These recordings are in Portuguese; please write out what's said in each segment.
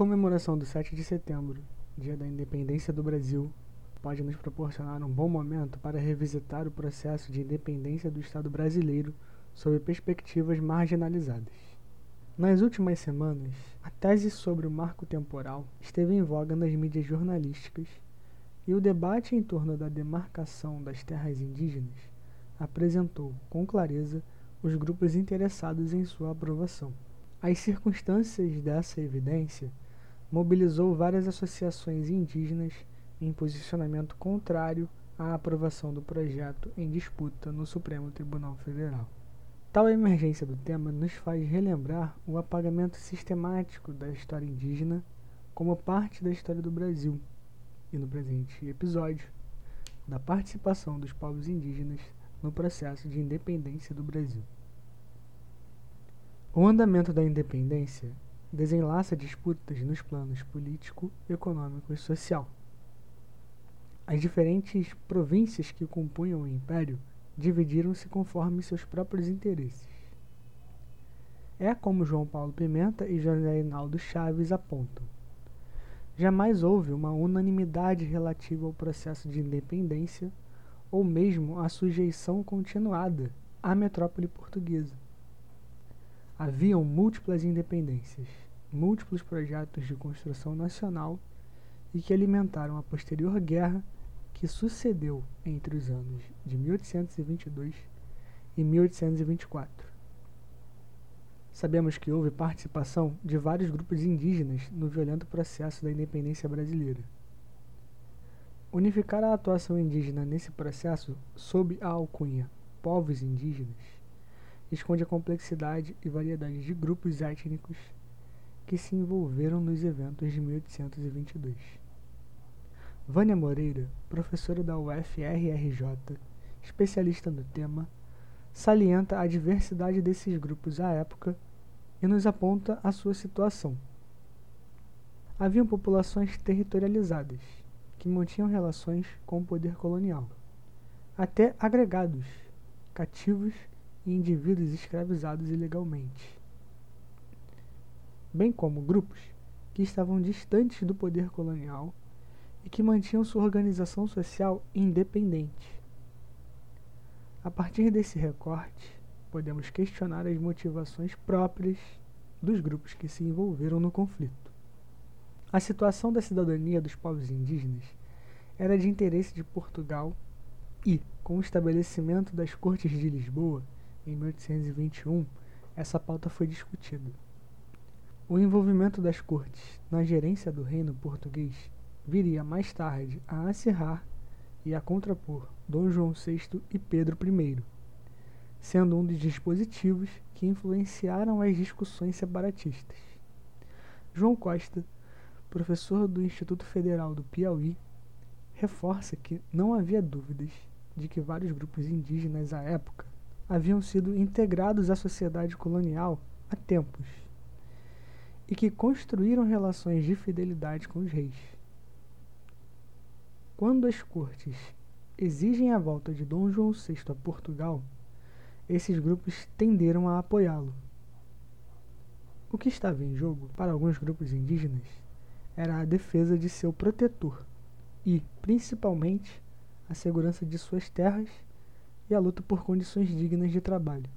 comemoração do 7 de setembro, dia da independência do Brasil, pode nos proporcionar um bom momento para revisitar o processo de independência do Estado brasileiro sob perspectivas marginalizadas. Nas últimas semanas, a tese sobre o marco temporal esteve em voga nas mídias jornalísticas e o debate em torno da demarcação das terras indígenas apresentou com clareza os grupos interessados em sua aprovação. As circunstâncias dessa evidência mobilizou várias associações indígenas em posicionamento contrário à aprovação do projeto em disputa no Supremo Tribunal Federal. Tal emergência do tema nos faz relembrar o apagamento sistemático da história indígena como parte da história do Brasil e, no presente episódio, da participação dos povos indígenas no processo de independência do Brasil. O andamento da independência desenlaça disputas nos planos político, econômico e social. As diferentes províncias que compunham o império dividiram-se conforme seus próprios interesses. É como João Paulo Pimenta e José Reinaldo Chaves apontam. Jamais houve uma unanimidade relativa ao processo de independência ou mesmo à sujeição continuada à metrópole portuguesa. Haviam múltiplas independências, múltiplos projetos de construção nacional e que alimentaram a posterior guerra que sucedeu entre os anos de 1822 e 1824. Sabemos que houve participação de vários grupos indígenas no violento processo da independência brasileira. Unificar a atuação indígena nesse processo sob a alcunha povos indígenas esconde a complexidade e variedade de grupos étnicos que se envolveram nos eventos de 1822. Vânia Moreira, professora da UFRRJ, especialista no tema, salienta a diversidade desses grupos à época e nos aponta a sua situação. Haviam populações territorializadas, que mantinham relações com o poder colonial, até agregados, cativos e indivíduos escravizados ilegalmente, bem como grupos que estavam distantes do poder colonial e que mantinham sua organização social independente. A partir desse recorte, podemos questionar as motivações próprias dos grupos que se envolveram no conflito. A situação da cidadania dos povos indígenas era de interesse de Portugal e, com o estabelecimento das Cortes de Lisboa, em 1821, essa pauta foi discutida. O envolvimento das cortes na gerência do reino português viria mais tarde a acirrar e a contrapor Dom João VI e Pedro I, sendo um dos dispositivos que influenciaram as discussões separatistas. João Costa, professor do Instituto Federal do Piauí, reforça que não havia dúvidas de que vários grupos indígenas à época haviam sido integrados à sociedade colonial há tempos e que construíram relações de fidelidade com os reis. Quando as cortes exigem a volta de Dom João VI a Portugal, esses grupos tenderam a apoiá-lo. O que estava em jogo para alguns grupos indígenas era a defesa de seu protetor e, principalmente, a segurança de suas terras e a luta por condições dignas de trabalho.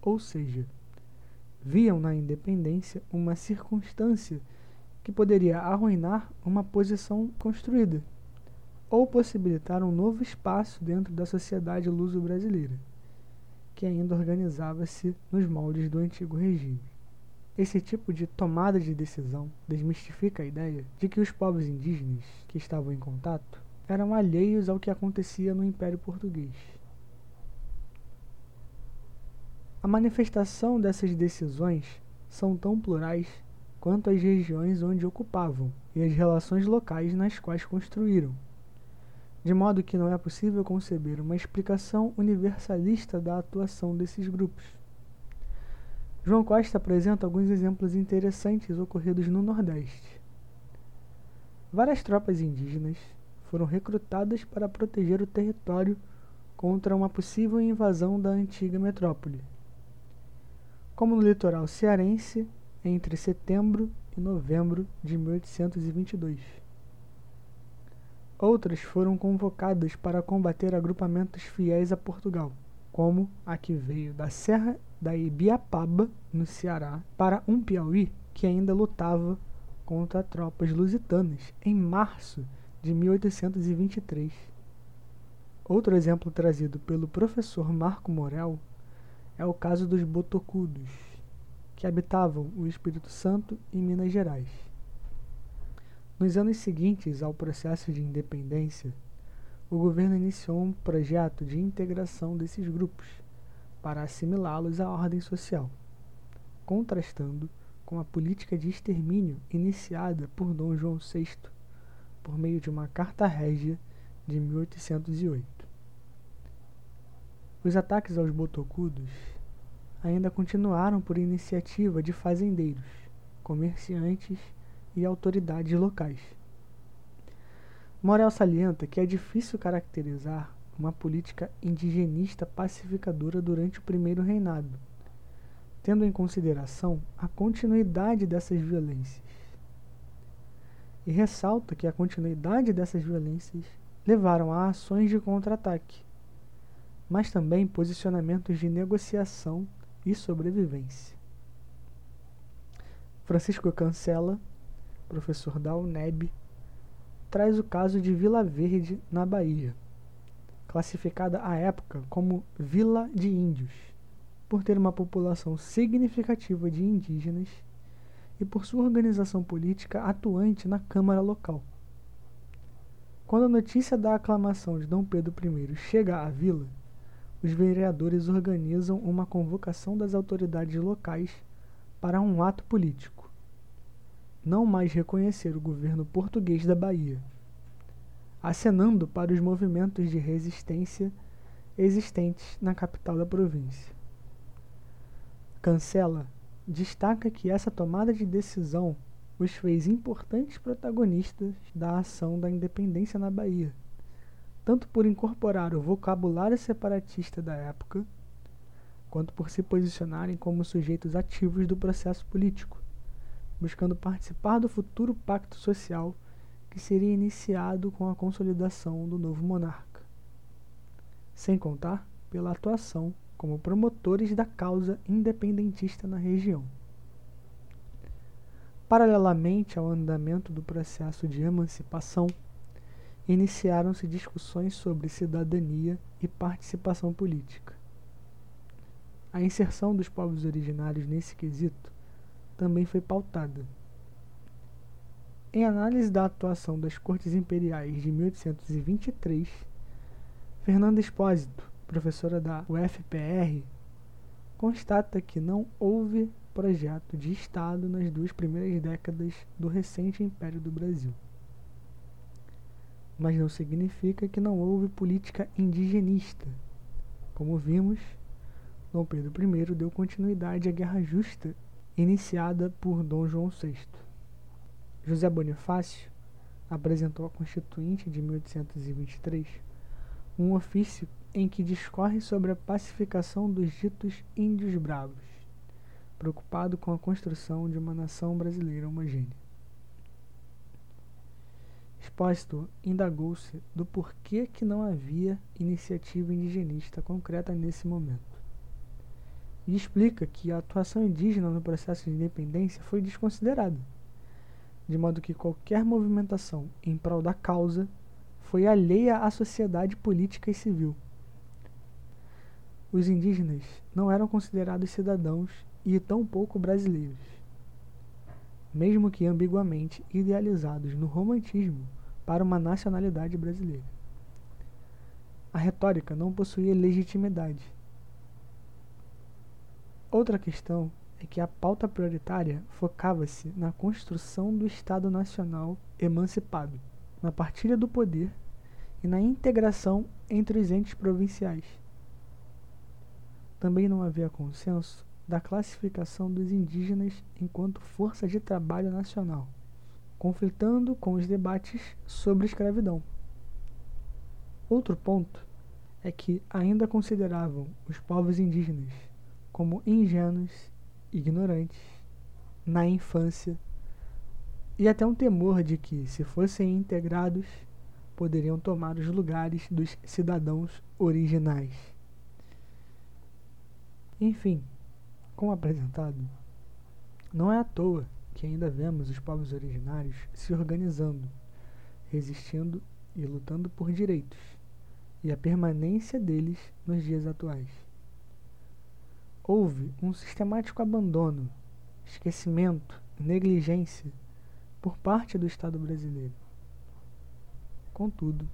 Ou seja, viam na independência uma circunstância que poderia arruinar uma posição construída ou possibilitar um novo espaço dentro da sociedade luso-brasileira, que ainda organizava-se nos moldes do antigo regime. Esse tipo de tomada de decisão desmistifica a ideia de que os povos indígenas que estavam em contato eram alheios ao que acontecia no Império Português. A manifestação dessas decisões são tão plurais quanto as regiões onde ocupavam e as relações locais nas quais construíram, de modo que não é possível conceber uma explicação universalista da atuação desses grupos. João Costa apresenta alguns exemplos interessantes ocorridos no Nordeste. Várias tropas indígenas foram recrutadas para proteger o território contra uma possível invasão da antiga metrópole como no litoral cearense entre setembro e novembro de 1822. Outras foram convocadas para combater agrupamentos fiéis a Portugal, como a que veio da Serra da Ibiapaba, no Ceará, para um Piauí que ainda lutava contra tropas lusitanas em março de 1823. Outro exemplo trazido pelo professor Marco Morel é o caso dos botocudos, que habitavam o Espírito Santo e Minas Gerais. Nos anos seguintes ao processo de independência, o governo iniciou um projeto de integração desses grupos para assimilá-los à ordem social, contrastando com a política de extermínio iniciada por Dom João VI por meio de uma Carta Régia de 1808. Os ataques aos botocudos ainda continuaram por iniciativa de fazendeiros, comerciantes e autoridades locais. Morel salienta que é difícil caracterizar uma política indigenista pacificadora durante o primeiro reinado, tendo em consideração a continuidade dessas violências. E ressalta que a continuidade dessas violências levaram a ações de contra-ataque, mas também posicionamentos de negociação e sobrevivência. Francisco Cancela professor da UNEB, traz o caso de Vila Verde, na Bahia, classificada à época como Vila de Índios, por ter uma população significativa de indígenas e por sua organização política atuante na Câmara local. Quando a notícia da aclamação de Dom Pedro I chega à vila, os vereadores organizam uma convocação das autoridades locais para um ato político não mais reconhecer o governo português da Bahia, acenando para os movimentos de resistência existentes na capital da província. Cancela destaca que essa tomada de decisão os fez importantes protagonistas da ação da independência na Bahia, tanto por incorporar o vocabulário separatista da época, quanto por se posicionarem como sujeitos ativos do processo político buscando participar do futuro pacto social que seria iniciado com a consolidação do novo monarca. Sem contar pela atuação como promotores da causa independentista na região. Paralelamente ao andamento do processo de emancipação, iniciaram-se discussões sobre cidadania e participação política. A inserção dos povos originários nesse quesito também foi pautada. Em análise da atuação das Cortes Imperiais de 1823, Fernanda Espósito, professora da UFPR, constata que não houve projeto de Estado nas duas primeiras décadas do recente Império do Brasil. Mas não significa que não houve política indigenista. Como vimos, Dom Pedro I deu continuidade à Guerra Justa iniciada por Dom João VI. José Bonifácio apresentou à Constituinte de 1823 um ofício em que discorre sobre a pacificação dos ditos índios bravos, preocupado com a construção de uma nação brasileira homogênea. Expósito indagou-se do porquê que não havia iniciativa indigenista concreta nesse momento e explica que a atuação indígena no processo de independência foi desconsiderada, de modo que qualquer movimentação em prol da causa foi alheia à sociedade política e civil. Os indígenas não eram considerados cidadãos e tampouco brasileiros, mesmo que ambiguamente idealizados no romantismo para uma nacionalidade brasileira. A retórica não possuía legitimidade Outra questão é que a pauta prioritária focava-se na construção do Estado Nacional emancipado, na partilha do poder e na integração entre os entes provinciais. Também não havia consenso da classificação dos indígenas enquanto força de trabalho nacional, conflitando com os debates sobre escravidão. Outro ponto é que ainda consideravam os povos indígenas como ingênuos, ignorantes, na infância, e até um temor de que, se fossem integrados, poderiam tomar os lugares dos cidadãos originais. Enfim, como apresentado, não é à toa que ainda vemos os povos originários se organizando, resistindo e lutando por direitos, e a permanência deles nos dias atuais. Houve um sistemático abandono, esquecimento, negligência por parte do Estado brasileiro. Contudo,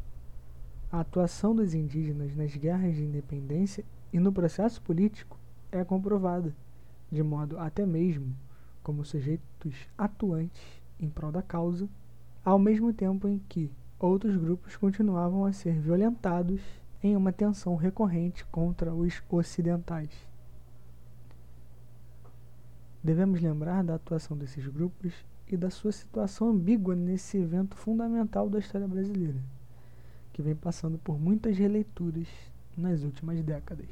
a atuação dos indígenas nas guerras de independência e no processo político é comprovada, de modo até mesmo como sujeitos atuantes em prol da causa, ao mesmo tempo em que outros grupos continuavam a ser violentados em uma tensão recorrente contra os ocidentais. Devemos lembrar da atuação desses grupos e da sua situação ambígua nesse evento fundamental da história brasileira, que vem passando por muitas releituras nas últimas décadas.